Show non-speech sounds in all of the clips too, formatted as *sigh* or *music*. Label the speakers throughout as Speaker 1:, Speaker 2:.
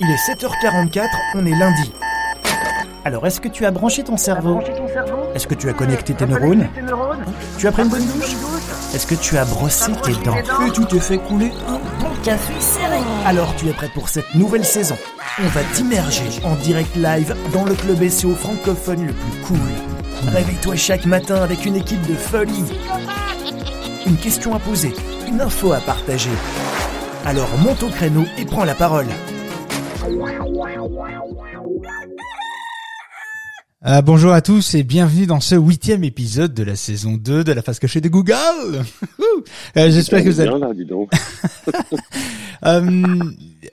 Speaker 1: Il est 7h44, on est lundi. Alors, est-ce que tu as branché ton cerveau Est-ce que tu as connecté tes neurones Tu as pris une bonne douche Est-ce que tu as brossé tes dents Et tu t'es fait couler un bon café serré Alors, tu es prêt pour cette nouvelle saison On va t'immerger en direct live dans le club SEO francophone le plus cool. Réveille-toi chaque matin avec une équipe de folie. Une question à poser, une info à partager. Alors monte au créneau et prends la parole.
Speaker 2: Euh, bonjour à tous et bienvenue dans ce huitième épisode de la saison 2 de la face cachée de Google. *laughs* Euh, J'espère que vous
Speaker 3: donc. *laughs*
Speaker 2: Euh,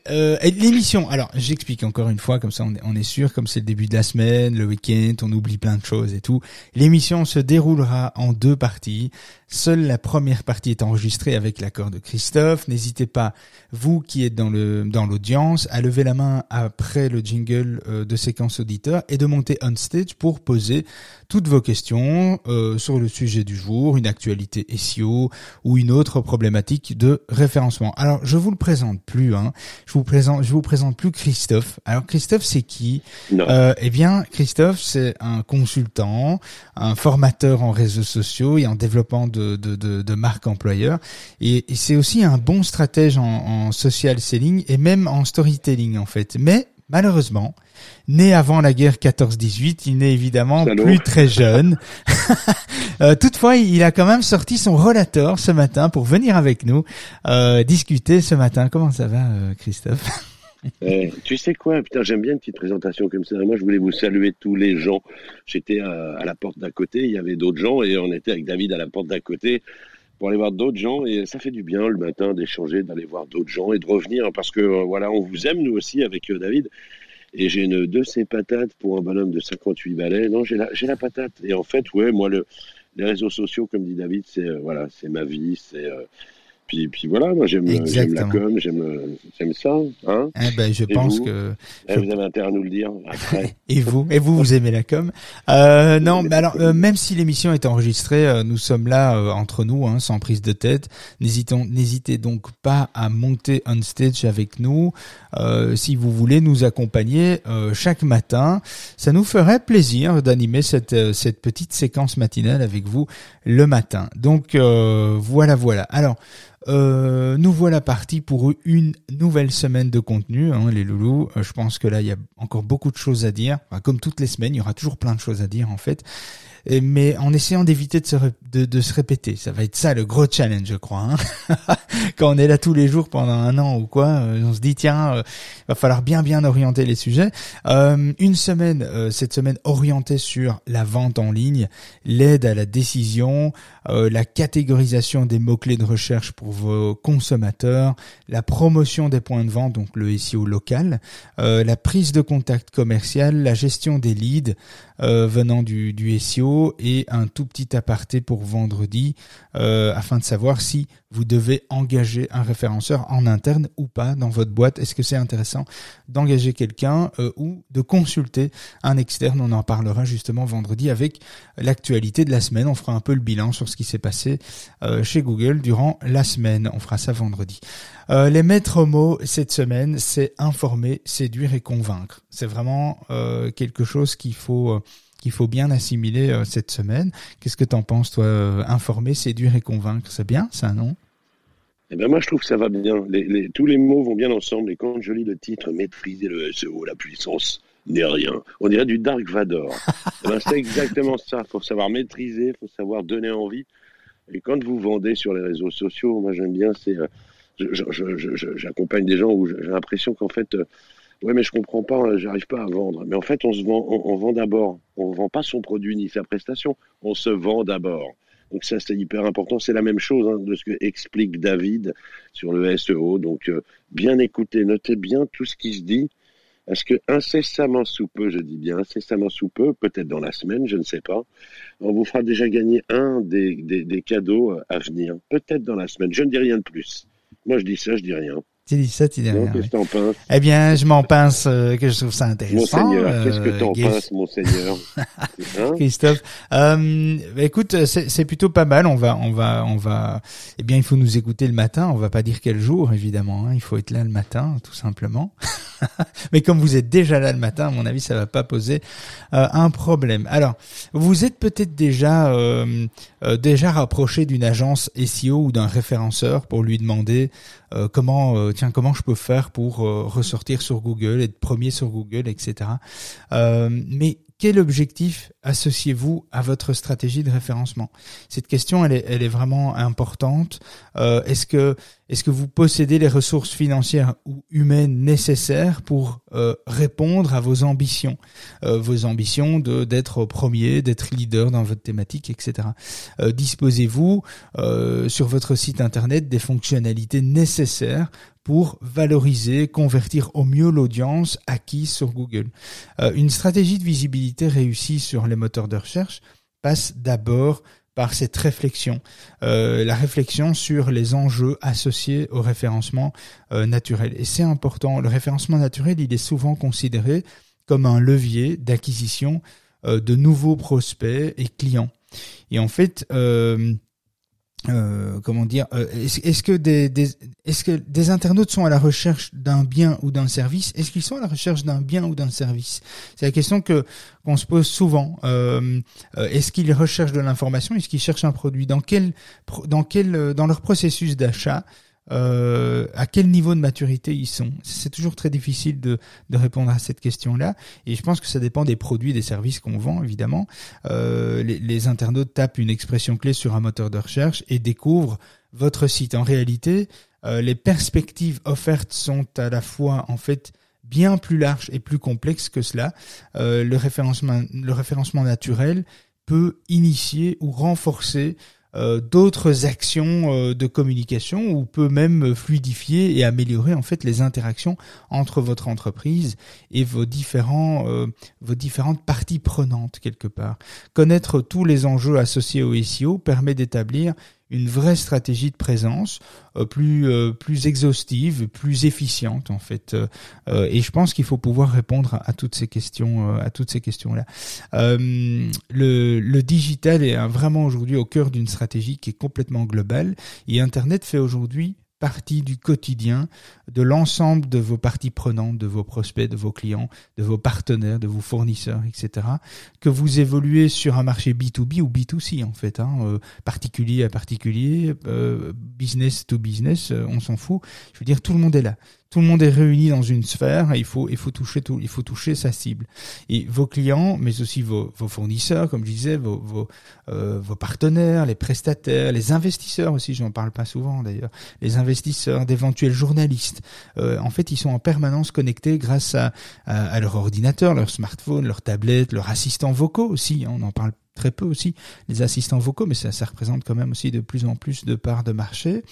Speaker 2: euh, L'émission, alors j'explique encore une fois, comme ça on est, on est sûr, comme c'est le début de la semaine, le week-end, on oublie plein de choses et tout. L'émission se déroulera en deux parties. Seule la première partie est enregistrée avec l'accord de Christophe. N'hésitez pas, vous qui êtes dans le dans l'audience, à lever la main après le jingle euh, de séquence auditeur et de monter on stage pour poser toutes vos questions euh, sur le sujet du jour, une actualité SEO ou une autre problématique de référencement. Alors je vous le présente plus, hein. Je vous présente, je vous présente plus Christophe. Alors Christophe, c'est qui? Euh, Eh bien, Christophe, c'est un consultant, un formateur en réseaux sociaux et en développement de, de, de, de marques employeurs. Et, et c'est aussi un bon stratège en, en social selling et même en storytelling en fait. Mais malheureusement, né avant la guerre 14-18, il n'est évidemment plus très jeune. *laughs* Euh, toutefois, il a quand même sorti son relator ce matin pour venir avec nous euh, discuter ce matin. Comment ça va, euh, Christophe?
Speaker 3: Eh, tu sais quoi, putain, j'aime bien une petite présentation comme ça. Moi, je voulais vous saluer tous les gens. J'étais à, la porte d'à côté, il y avait d'autres gens, et on était avec David à la porte d'à côté pour aller voir d'autres gens. Et ça fait du bien le matin d'échanger, d'aller voir d'autres gens et de revenir, parce que euh, voilà, on vous aime nous aussi avec euh, David. Et j'ai une de ces patates pour un bonhomme de 58 balais. Non, j'ai la, patate. Et en fait, ouais, moi, le, les réseaux sociaux, comme dit David, c'est euh, voilà, ma vie, c'est euh, puis, puis voilà, moi j'aime la com, j'aime ça, hein.
Speaker 2: Eh ben, je
Speaker 3: Et
Speaker 2: pense
Speaker 3: vous
Speaker 2: que
Speaker 3: Eh, vous avez intérêt à nous le dire après. *laughs*
Speaker 2: Et vous Et vous, vous aimez la com euh, Non, mais alors, euh, même si l'émission est enregistrée, euh, nous sommes là entre nous, hein, sans prise de tête. N'hésitons, n'hésitez donc pas à monter on stage avec nous. Si vous voulez nous accompagner chaque matin, ça nous ferait plaisir d'animer cette cette petite séquence matinale avec vous le matin. Donc voilà, voilà. Alors. Euh, nous voilà partis pour une nouvelle semaine de contenu, hein, les loulous. Euh, je pense que là, il y a encore beaucoup de choses à dire. Comme toutes les semaines, il y aura toujours plein de choses à dire en fait. Mais en essayant d'éviter de de, de se répéter. Ça va être ça le gros challenge, je crois. hein. *laughs* Quand on est là tous les jours pendant un an ou quoi, euh, on se dit tiens, euh, va falloir bien bien orienter les sujets. Euh, une semaine, euh, cette semaine orientée sur la vente en ligne, l'aide à la décision, la catégorisation des mots-clés de recherche pour vos consommateurs, la promotion des points de vente, donc le SEO local, la prise de contact commercial, la gestion des leads venant du, du SEO et un tout petit aparté pour vendredi euh, afin de savoir si vous devez engager un référenceur en interne ou pas dans votre boîte. Est-ce que c'est intéressant d'engager quelqu'un euh, ou de consulter un externe? On en parlera justement vendredi avec l'actualité de la semaine. On fera un peu le bilan sur ce qui s'est passé euh, chez Google durant la semaine. On fera ça vendredi. Les maîtres mots cette semaine, c'est informer, séduire et convaincre. C'est vraiment quelque chose qu'il faut qu'il faut bien assimiler euh, cette semaine. Qu'est-ce que t'en penses, toi euh, Informer, séduire et convaincre, c'est bien, ça, non?
Speaker 3: Eh ben moi je trouve que ça va bien. Les, les- tous les mots vont bien ensemble. Et quand je lis le titre Maîtriser le SEO, la puissance n'est rien. On dirait du Dark Vador. *laughs* Eh ben, c'est exactement ça. Il faut savoir maîtriser, il faut savoir donner envie. Et quand vous vendez sur les réseaux sociaux, moi j'aime bien, c'est euh, j'accompagne des gens où j'ai l'impression qu'en fait, ouais mais je comprends pas, euh, j'arrive pas à vendre. Mais en fait, on se vend, on, on vend d'abord. On vend pas son produit ni sa prestation, on se vend d'abord. Donc ça, c'est hyper important. C'est la même chose hein, de ce que explique David sur le SEO. Donc euh, bien écouter, notez bien tout ce qui se dit. Parce que incessamment sous peu, je dis bien incessamment sous peu, peut-être dans la semaine, je ne sais pas, on vous fera déjà gagner un des, des, des cadeaux euh, à venir. Peut-être dans la semaine. Je ne dis rien de plus. Moi, je dis ça, je dis rien.
Speaker 2: Tu dis ça, tu dis
Speaker 3: Non,
Speaker 2: rien.
Speaker 3: Qu'est-ce que t'en penses?
Speaker 2: Eh bien, je m'en pense euh, que je trouve ça intéressant.
Speaker 3: Monseigneur, qu'est-ce que
Speaker 2: euh,
Speaker 3: t'en penses, monseigneur? *laughs* Hein
Speaker 2: Christophe. Euh, bah, écoute, c'est c'est plutôt pas mal. On va, on va, on va. Eh bien, il faut nous écouter le matin. On va pas dire quel jour, évidemment. hein. Il faut être là le matin, tout simplement. *laughs* Mais comme vous êtes déjà là le matin, à mon avis, ça va pas poser euh, un problème. Alors, vous êtes peut-être déjà euh, euh, déjà rapproché d'une agence SEO ou d'un référenceur pour lui demander comment tiens comment je peux faire pour ressortir sur Google, être premier sur Google, etc. mais quel objectif associez-vous à votre stratégie de référencement? Cette question, elle est, elle est vraiment importante. Euh, est-ce que, est-ce que vous possédez les ressources financières ou humaines nécessaires pour euh, répondre à vos ambitions, euh, vos ambitions de d'être premier, d'être leader dans votre thématique, etc. Disposez-vous sur votre site internet des fonctionnalités nécessaires pour valoriser, convertir au mieux l'audience acquise sur Google. Euh, une stratégie de visibilité réussie sur les moteurs de recherche passe d'abord par cette réflexion, euh, la réflexion sur les enjeux associés au référencement euh, naturel. Et c'est important, le référencement naturel, il est souvent considéré comme un levier d'acquisition de nouveaux prospects et clients. Et en fait, euh, comment dire euh, est-ce, que des, est-ce que des internautes sont à la recherche d'un bien ou d'un service? Est-ce qu'ils sont à la recherche d'un bien ou d'un service? C'est la question que qu'on se pose souvent. Euh, est-ce qu'ils recherchent de l'information? Est-ce qu'ils cherchent un produit? Dans quel dans quel dans leur processus d'achat? Euh, à quel niveau de maturité ils sont? C'est toujours très difficile de, de, répondre à cette question-là. Et je pense que ça dépend des produits, des services qu'on vend, évidemment. Euh, les, les, internautes tapent une expression clé sur un moteur de recherche et découvrent votre site. En réalité, euh, les perspectives offertes sont à la fois, en fait, bien plus larges et plus complexes que cela. Euh, le référencement, le référencement naturel peut initier ou renforcer euh, d'autres actions euh, de communication ou peut même fluidifier et améliorer en fait les interactions entre votre entreprise et vos différents euh, vos différentes parties prenantes quelque part. Connaître tous les enjeux associés au SEO permet d'établir une vraie stratégie de présence euh, plus euh, plus exhaustive, plus efficiente en fait. Euh, et je pense qu'il faut pouvoir répondre à, toutes ces questions à toutes ces questions là. le le digital est vraiment aujourd'hui au cœur d'une stratégie qui est complètement globale et Internet fait aujourd'hui partie du quotidien de l'ensemble de vos parties prenantes, de vos prospects, de vos clients, de vos partenaires, de vos fournisseurs, etc. Que vous évoluez sur un marché B2B ou B2C en fait, hein, euh, particulier à particulier, euh, business to business, euh, on s'en fout. Je veux dire, tout le monde est là tout le monde est réuni dans une sphère, il faut, il faut toucher tout, il faut toucher sa cible. Et vos clients, mais aussi vos, vos fournisseurs, comme je disais, vos, vos, euh, vos partenaires, les prestataires, les investisseurs aussi, j'en parle pas souvent d'ailleurs, les investisseurs, d'éventuels journalistes. Euh, en fait, ils sont en permanence connectés grâce à, à, leur ordinateur, leur smartphone, leur tablette, leur assistant vocaux aussi. Hein, on en parle très peu aussi les assistants vocaux, mais ça, ça représente quand même aussi de plus en plus de parts de marché.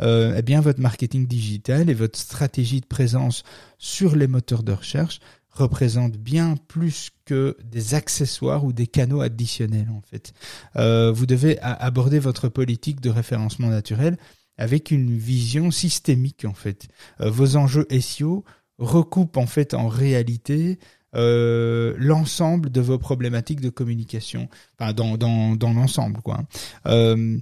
Speaker 2: Euh, eh bien, votre marketing digital et votre stratégie de présence sur les moteurs de recherche représentent bien plus que des accessoires ou des canaux additionnels en fait. Euh, vous devez aborder votre politique de référencement naturel avec une vision systémique en fait. Euh, vos enjeux SEO recoupent en fait en réalité euh, l'ensemble de vos problématiques de communication, enfin dans dans dans l'ensemble quoi. Euh,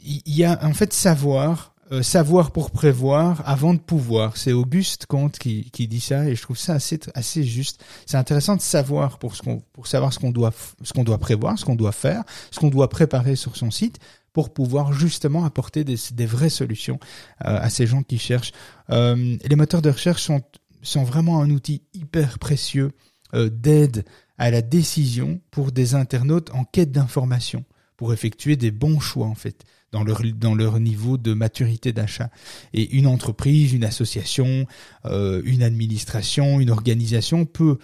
Speaker 2: il y a en fait savoir euh, savoir pour prévoir avant de pouvoir. C'est Auguste Comte qui, qui dit ça et je trouve ça assez assez juste. C'est intéressant de savoir pour ce qu'on pour savoir ce qu'on doit ce qu'on doit prévoir, ce qu'on doit faire, ce qu'on doit préparer sur son site pour pouvoir justement apporter des, des vraies solutions à ces gens qui cherchent. les moteurs de recherche sont sont vraiment un outil hyper précieux euh, d'aide à la décision pour des internautes en quête d'information, pour effectuer des bons choix en fait dans leur niveau de maturité d'achat. Et une entreprise, une association, euh, une administration, une organisation peut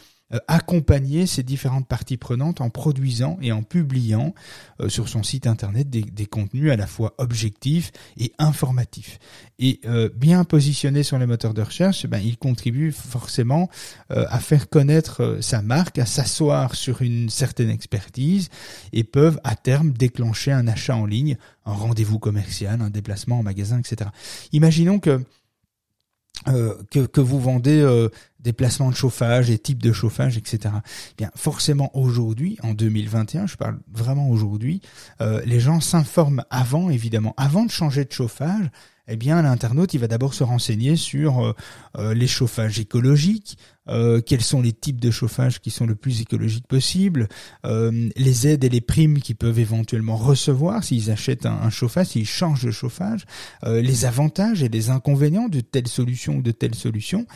Speaker 2: accompagner ces différentes parties prenantes en produisant et en publiant euh, sur son site internet des, contenus à la fois objectifs et informatifs. Et euh, bien positionné sur les moteurs de recherche, eh ben, il contribue forcément à faire connaître sa marque, à s'asseoir sur une certaine expertise et peuvent à terme déclencher un achat en ligne, un rendez-vous commercial, un déplacement en magasin, etc. Imaginons que euh, que, vous vendez euh, des de chauffage, des types de chauffage, etc. Eh bien, forcément aujourd'hui, en 2021, je parle vraiment aujourd'hui, euh, les gens s'informent avant, évidemment, avant de changer de chauffage, eh bien l'internaute il va d'abord se renseigner sur les chauffages écologiques, quels sont les types de chauffage qui sont le plus écologiques possible, les aides et les primes qu'ils peuvent éventuellement recevoir s'ils achètent un, un chauffage, s'ils changent de chauffage, les avantages et les inconvénients de telle solution ou de telle solution.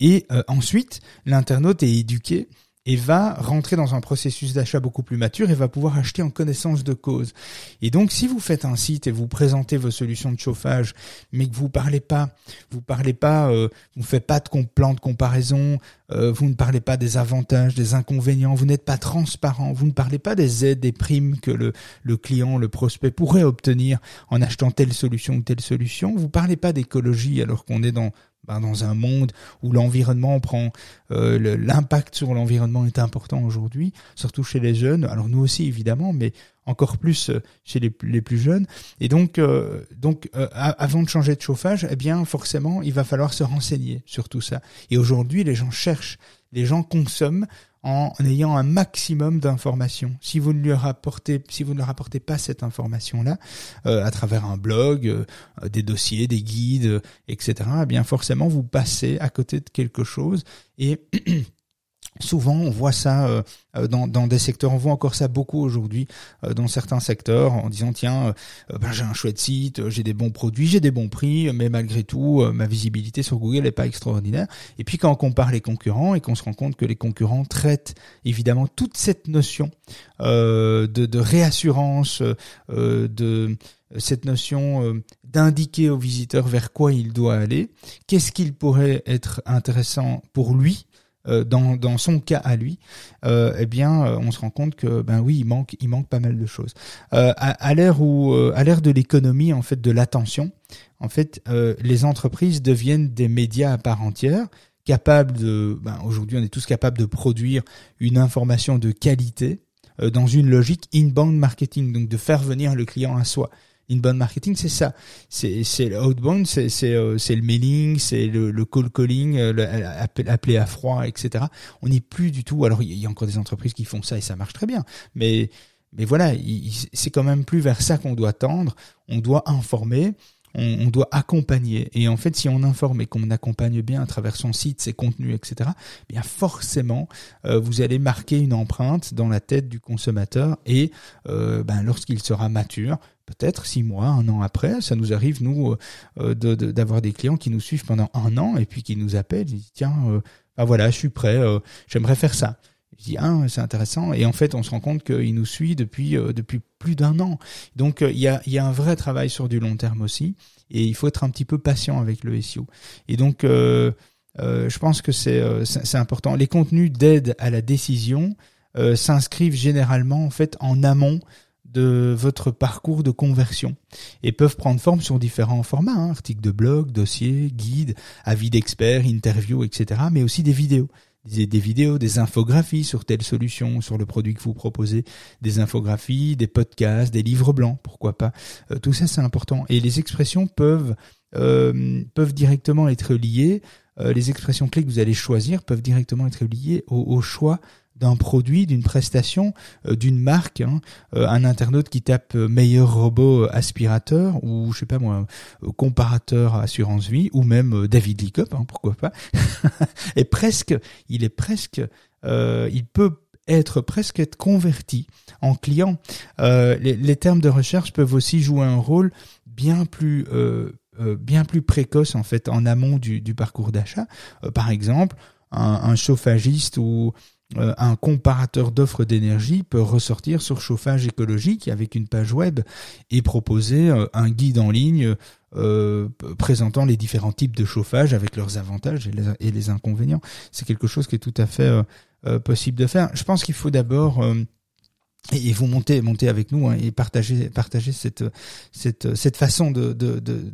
Speaker 2: Et ensuite, l'internaute est éduqué et va rentrer dans un processus d'achat beaucoup plus mature et va pouvoir acheter en connaissance de cause. Et donc, si vous faites un site et vous présentez vos solutions de chauffage, mais que vous parlez pas, vous parlez pas, euh, vous faites pas de plan de comparaison, euh, vous ne parlez pas des avantages, des inconvénients, vous n'êtes pas transparent, vous ne parlez pas des aides, des primes que le, le client, le prospect pourrait obtenir en achetant telle solution ou telle solution, vous parlez pas d'écologie alors qu'on est dans ben, dans un monde où l'environnement prend euh, l'impact sur l'environnement est important aujourd'hui, surtout chez les jeunes. Alors nous aussi évidemment, mais encore plus euh, chez les, les plus jeunes. Et donc, euh, donc avant de changer de chauffage, eh bien forcément, il va falloir se renseigner sur tout ça. Et aujourd'hui, les gens cherchent, les gens consomment en ayant un maximum d'informations. Si vous ne leur apportez, si vous ne leur pas cette information-là, euh, à travers un blog, euh, des dossiers, des guides, etc., eh bien forcément vous passez à côté de quelque chose et *clears throat* Souvent, on voit ça euh, euh, dans, des secteurs, on voit encore ça beaucoup aujourd'hui euh, dans certains secteurs, en disant tiens, ben, j'ai un chouette site, j'ai des bons produits, j'ai des bons prix, mais malgré tout, ma visibilité sur Google n'est pas extraordinaire. Et puis quand on compare les concurrents et qu'on se rend compte que les concurrents traitent évidemment toute cette notion de, de, réassurance, de cette notion d'indiquer au visiteur vers quoi il doit aller, qu'est-ce qu'il pourrait être intéressant pour lui dans, dans son cas à lui, euh, eh bien, euh, on se rend compte que ben oui, il manque, il manque pas mal de choses. Euh, à, à l'ère où, à l'ère de l'économie, en fait, de l'attention, en fait, les entreprises deviennent des médias à part entière capables de, ben, aujourd'hui on est tous capables de produire une information de qualité dans une logique inbound marketing, donc de faire venir le client à soi. Inbound marketing, c'est ça. C'est c'est outbound, c'est c'est euh, c'est le mailing, c'est le, le call calling, euh, le, appeler à froid, etc. On n'est plus du tout. Alors il y a encore des entreprises qui font ça et ça marche très bien, mais mais voilà, c'est quand même plus vers ça qu'on doit tendre. On doit informer, on, doit accompagner. Et en fait, si on informe et qu'on accompagne bien à travers son site, ses contenus, etc., eh bien forcément, euh, vous allez marquer une empreinte dans la tête du consommateur. Et euh, ben, lorsqu'il sera mature, peut-être six mois, un an après, ça nous arrive nous euh, d'avoir des clients qui nous suivent pendant un an et puis qui nous appellent, ils disent tiens, ben voilà, je suis prêt, j'aimerais faire ça. Je dis ah c'est intéressant et en fait on se rend compte qu'il nous suit depuis euh, depuis plus d'un an. Donc euh, il y a y a un vrai travail sur du long terme aussi et il faut être un petit peu patient avec le SEO. Et donc euh, je pense que c'est c'est important. Les contenus d'aide à la décision s'inscrivent généralement en fait en amont de votre parcours de conversion et peuvent prendre forme sur différents formats, hein, articles de blog, dossiers, guides, avis d'experts, interviews, etc., mais aussi des vidéos des, vidéos, des infographies sur telle solution, sur le produit que vous proposez, des infographies, des podcasts, des livres blancs, pourquoi pas. Euh, tout ça c'est important. Et les expressions peuvent euh, peuvent directement être liées. Euh, les expressions clés que vous allez choisir peuvent directement être liées au, au choix d'un produit, d'une prestation, euh, d'une marque, hein. euh, un internaute qui tape euh, meilleur robot aspirateur ou je sais pas moi comparateur assurance vie ou même David Licop, hein, pourquoi pas, *laughs* et presque, il est presque, il peut être presque être converti en client. Les, termes de recherche peuvent aussi jouer un rôle bien plus bien plus précoce en fait en amont du, parcours d'achat. par exemple, un, chauffagiste ou un comparateur d'offres d'énergie peut ressortir sur chauffage écologique avec une page web et proposer euh, un guide en ligne euh, présentant les différents types de chauffage avec leurs avantages et les, inconvénients. C'est quelque chose qui est tout à fait possible de faire. Je pense qu'il faut d'abord et vous montez avec nous hein, et de, de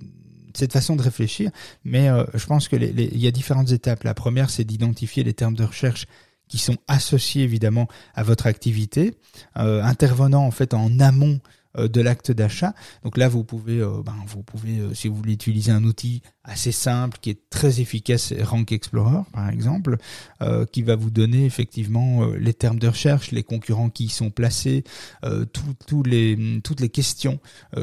Speaker 2: cette façon de réfléchir, mais je pense que il y a différentes étapes. La première, c'est d'identifier les termes de recherche qui sont associés évidemment à votre activité, euh, intervenant en fait en amont euh, de l'acte d'achat. Donc là, vous pouvez, euh, ben, vous pouvez, si vous voulez utiliser un outil, assez simple, qui est très efficace, Rank Explorer par exemple, euh, qui va vous donner effectivement euh, les termes de recherche, les concurrents qui y sont placés, euh, tout, les, toutes les questions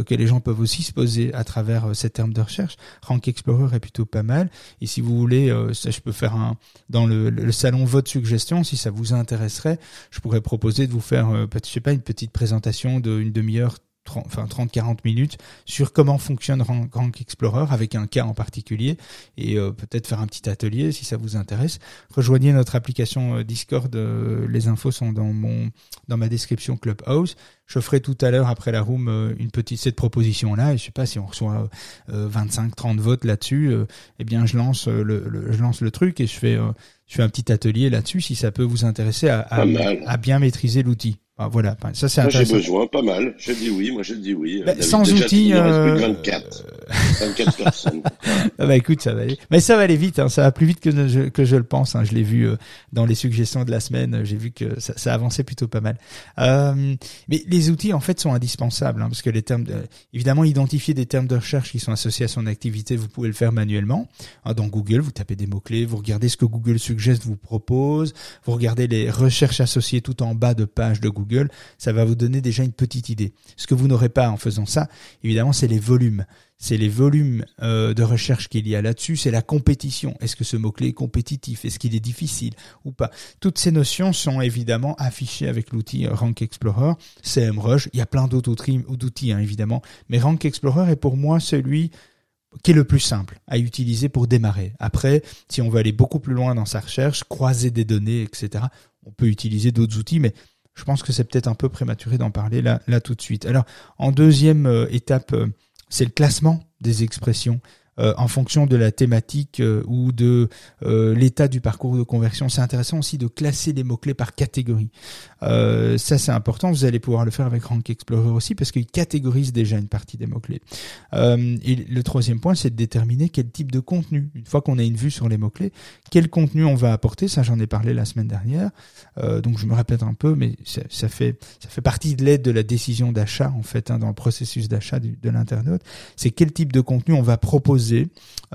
Speaker 2: que les gens peuvent aussi se poser à travers ces termes de recherche. Rank Explorer est plutôt pas mal. Et si vous voulez, ça, je peux faire un dans le, le salon votre suggestion, si ça vous intéresserait, je pourrais proposer de vous faire, je sais pas, une petite présentation d'une demi-heure 30, enfin 30-40 minutes sur comment fonctionne Rank Explorer avec un cas en particulier et euh, peut-être faire un petit atelier si ça vous intéresse. Rejoignez notre application euh, Discord, euh, les infos sont dans mon dans ma description Clubhouse. Je ferai tout à l'heure après la room une petite cette proposition là et je sais pas si on reçoit 25 30 votes là-dessus eh bien je lance le, je lance le truc et je fais je fais un petit atelier là-dessus si ça peut vous intéresser à, à bien maîtriser l'outil. Ah, voilà, ça c'est
Speaker 3: J'ai besoin, pas mal. Je dis oui, moi je dis oui.
Speaker 2: Bah, sans outils.
Speaker 3: Euh... 24. 24 personnes. *laughs*
Speaker 2: ah bah écoute, ça va aller. Mais ça va aller vite, hein. ça va plus vite que je, que je le pense. Hein. Je l'ai vu euh, dans les suggestions de la semaine, j'ai vu que ça, ça avançait plutôt pas mal. Euh, mais les outils en fait sont indispensables, hein, parce que les termes, de, évidemment, identifier des termes de recherche qui sont associés à son activité, vous pouvez le faire manuellement. Hein, dans Google, vous tapez des mots-clés, vous regardez ce que Google Suggest vous propose, vous regardez les recherches associées tout en bas de page de Google ça va vous donner déjà une petite idée. Ce que vous n'aurez pas en faisant ça, évidemment, c'est les volumes. C'est les volumes euh, de recherche qu'il y a là-dessus, c'est la compétition. Est-ce que ce mot-clé est compétitif? Est-ce qu'il est difficile ou pas? Toutes ces notions sont évidemment affichées avec l'outil Rank Explorer, CMrush. Il y a plein d'autres outils, hein, évidemment, mais Rank Explorer est pour moi celui qui est le plus simple à utiliser pour démarrer. Après, si on veut aller beaucoup plus loin dans sa recherche, croiser des données, etc., on peut utiliser d'autres outils, mais je pense que c'est peut-être un peu prématuré d'en parler là, là tout de suite. Alors, en deuxième euh, étape, euh, c'est le classement des expressions. Euh, en fonction de la thématique euh, ou de euh, l'état du parcours de conversion. C'est intéressant aussi de classer les mots-clés par catégorie. ça, c'est important. Vous allez pouvoir le faire avec Rank Explorer aussi parce qu'il catégorise déjà une partie des mots-clés. et le troisième point, c'est de déterminer quel type de contenu. Une fois qu'on a une vue sur les mots-clés, quel contenu on va apporter. Ça, j'en ai parlé la semaine dernière. donc, je me répète un peu, mais ça, ça fait ça fait partie de l'aide de la décision d'achat en fait hein, dans le processus d'achat de l'internaute. C'est quel type de contenu on va proposer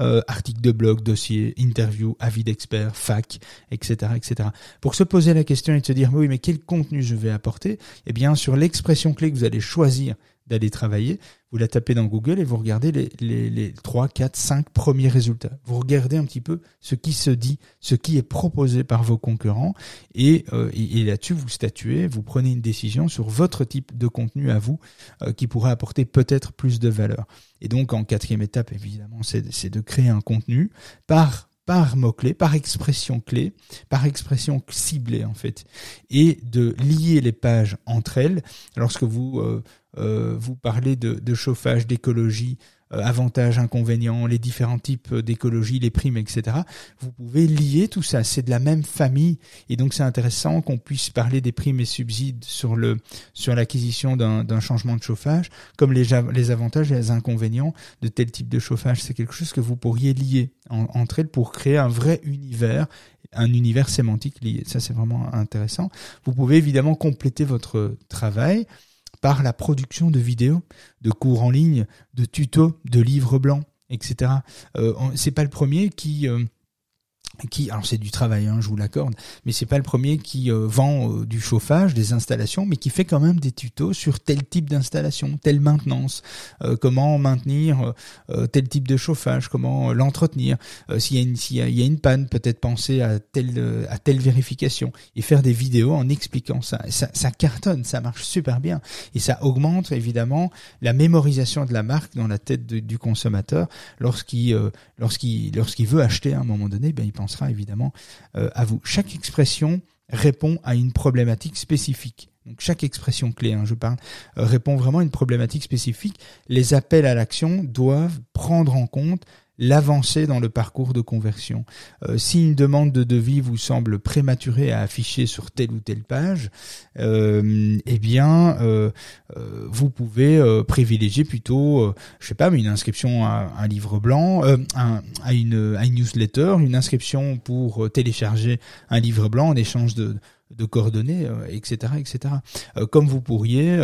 Speaker 2: euh, articles de blog, dossiers, interviews, avis d'experts, fac, etc., etc. Pour se poser la question et de se dire oui, mais quel contenu je vais apporter? Eh bien, sur l'expression clé que vous allez choisir d'aller travailler, vous la tapez dans Google et vous regardez les, les, les 3, 4, 5 premiers résultats. Vous regardez un petit peu ce qui se dit, ce qui est proposé par vos concurrents et, euh, et, là-dessus vous statuez, vous prenez une décision sur votre type de contenu à vous euh, qui pourrait apporter peut-être plus de valeur. Et donc en quatrième étape, évidemment, c'est de créer un contenu par par mot-clé, par expression clé, par expression ciblée en fait, et de lier les pages entre elles. Lorsque vous euh, vous parlez de, de chauffage, d'écologie, euh, avantages, inconvénients, les différents types d'écologie, les primes, etc. Vous pouvez lier tout ça. C'est de la même famille et donc c'est intéressant qu'on puisse parler des primes et subsides sur le sur l'acquisition d'un changement de chauffage, comme les, les avantages et les inconvénients de tel type de chauffage. C'est quelque chose que vous pourriez lier entre elles pour créer un vrai univers un univers sémantique lié. Ça, c'est vraiment intéressant. Vous pouvez évidemment compléter votre travail par la production de vidéos, de cours en ligne, de tutos, de livres blancs, etc. Euh, c'est pas le premier qui euh, qui alors c'est du travail hein, je vous l'accorde mais c'est pas le premier qui euh, vend euh, du chauffage des installations mais qui fait quand même des tutos sur tel type d'installation telle maintenance euh, comment maintenir tel type de chauffage comment l'entretenir s'il y a une s'il y, a une panne peut-être penser à telle à telle vérification et faire des vidéos en expliquant ça. ça ça cartonne ça marche super bien et ça augmente évidemment la mémorisation de la marque dans la tête du consommateur lorsqu'il lorsqu'il lorsqu'il veut acheter à un moment donné ben il pense sera évidemment euh, à vous. Chaque expression répond à une problématique spécifique. Donc chaque expression clé, hein, je parle, euh, répond vraiment à une problématique spécifique. Les appels à l'action doivent prendre en compte l'avancée dans le parcours de conversion. Euh, si une demande de devis vous semble prématurée à afficher sur telle ou telle page, euh, eh bien, euh, vous pouvez privilégier plutôt, je sais pas, une inscription à un livre blanc, à une newsletter, une inscription pour télécharger un livre blanc en échange de de coordonnées, etc., etc. comme vous pourriez,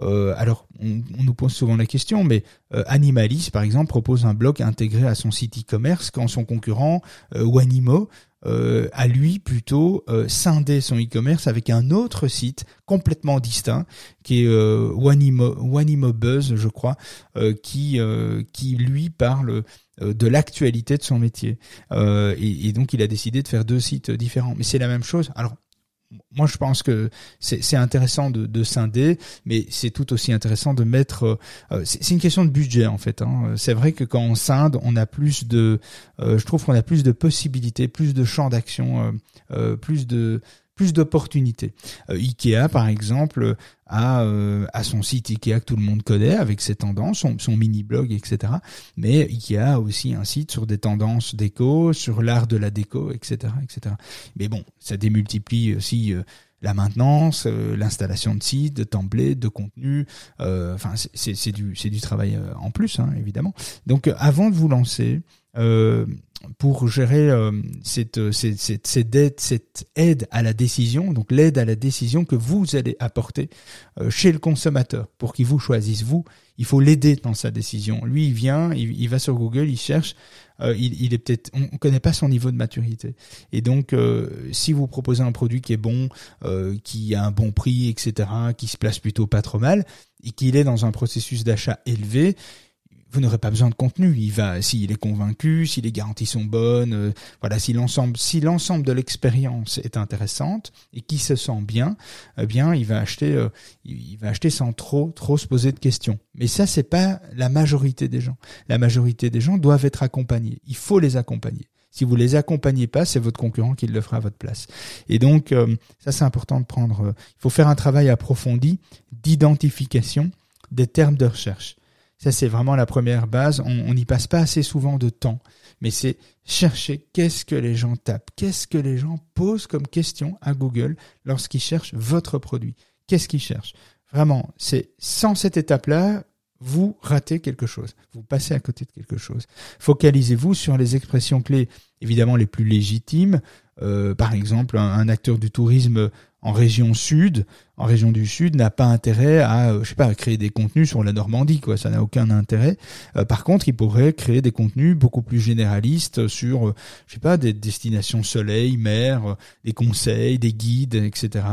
Speaker 2: alors on, on, nous pose souvent la question, mais Animalis, par exemple, propose un blog intégré à son site e-commerce quand son concurrent Wanimo euh, lui plutôt euh, son e-commerce avec un autre site complètement distinct qui est euh, Wanimo, Buzz, je crois, euh, qui qui lui parle de l'actualité de son métier. Et, et, donc il a décidé de faire deux sites différents. Mais c'est la même chose. Alors moi, je pense que c'est intéressant de, de, scinder, mais c'est tout aussi intéressant de mettre. Euh, c'est une question de budget en fait. Hein. C'est vrai que quand on scinde, on a plus de. Euh, je trouve qu'on a plus de possibilités, plus de champs d'action, euh, plus de plus d'opportunités. Euh, Ikea, par exemple, a, euh, a son site Ikea que tout le monde connaît avec ses tendances, son, son mini-blog, etc. Mais Ikea a aussi un site sur des tendances déco, sur l'art de la déco, etc., etc. Mais bon, ça démultiplie aussi euh, la maintenance, l'installation de sites, de templates, de contenu. enfin, c'est du, du travail en plus, hein, évidemment. Donc, avant de vous lancer, euh, pour gérer euh, cette, euh, cette, cette, cette, aide, cette aide à la décision, donc l'aide à la décision que vous allez apporter euh, chez le consommateur pour qu'il vous choisisse. Vous, il faut l'aider dans sa décision. Lui, il vient, il, va sur Google, il cherche, il, il, est peut-être, on ne connaît pas son niveau de maturité. Et donc, si vous proposez un produit qui est bon, qui a un bon prix, etc., qui se place plutôt pas trop mal, et qu'il est dans un processus d'achat élevé, vous n'aurez pas besoin de contenu. Il va, s'il est convaincu, si les garanties sont bonnes, euh, voilà, si l'ensemble, si l'ensemble de l'expérience est intéressante et qui se sent bien, eh bien, il va acheter, euh, il va acheter sans trop, trop se poser de questions. Mais ça, c'est pas la majorité des gens. La majorité des gens doivent être accompagnés. Il faut les accompagner. Si vous les accompagnez pas, c'est votre concurrent qui le fera à votre place. Et donc, euh, ça, c'est important de prendre. il faut faire un travail approfondi d'identification des termes de recherche. Ça, c'est vraiment la première base. On n'y passe pas assez souvent de temps, mais c'est chercher qu'est-ce que les gens tapent, qu'est-ce que les gens posent comme question à Google lorsqu'ils cherchent votre produit. Qu'est-ce qu'ils cherchent? Vraiment, c'est sans cette étape-là, vous ratez quelque chose. Vous passez à côté de quelque chose. Focalisez-vous sur les expressions clés, évidemment les plus légitimes. Euh, par exemple, un, acteur du tourisme en région sud en région du Sud n'a pas intérêt à, euh, je sais pas, à créer des contenus sur la Normandie, quoi. Ça n'a aucun intérêt. Euh, par contre, il pourrait créer des contenus beaucoup plus généralistes sur, euh, je sais pas, des destinations soleil, mer, des conseils, des guides, etc.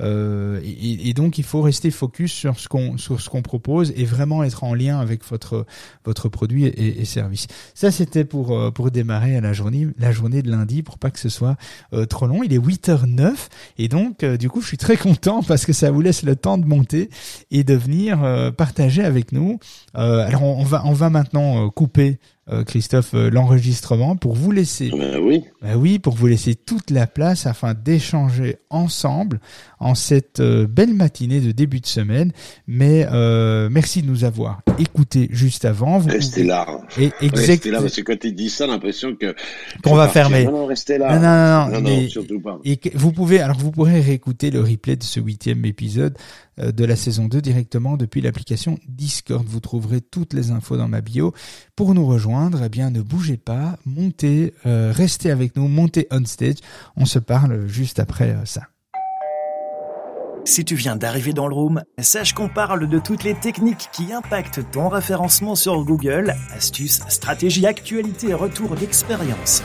Speaker 2: Et, et, donc, il faut rester focus sur ce qu'on sur ce qu'on propose et vraiment être en lien avec votre votre produit et, et service. Ça, c'était pour pour démarrer à la journée la journée de lundi pour pas que ce soit trop long. Il est 8h09 et donc, du coup, je suis très content parce que ça vous laisse le temps de monter et de venir euh, partager avec nous. Euh, alors on, va on va maintenant euh, Christophe l'enregistrement pour vous laisser.
Speaker 3: Ben oui.
Speaker 2: Ben oui, pour vous laisser toute la place afin d'échanger ensemble en cette belle matinée de début de semaine. Mais merci de nous avoir écoutés juste avant.
Speaker 3: Vous restez là.
Speaker 2: Et
Speaker 3: Restez là parce que quand tu dis ça, l'impression que
Speaker 2: qu'on va fermer.
Speaker 3: Non, non, restez là.
Speaker 2: Non, non, non,
Speaker 3: non, non surtout pas.
Speaker 2: Et vous pouvez alors vous pourrez réécouter le replay de ce huitième épisode euh, de la saison 2 directement depuis l'application Discord. Vous trouverez toutes les infos dans ma bio. Pour nous rejoindre, eh bien ne bougez pas, montez, euh, restez avec nous, montez on stage. On se parle juste après euh, ça.
Speaker 1: Si tu viens d'arriver dans le room, sache qu'on parle de toutes les techniques qui impactent ton référencement sur Google, astuces, stratégies, actualités et retours d'expérience.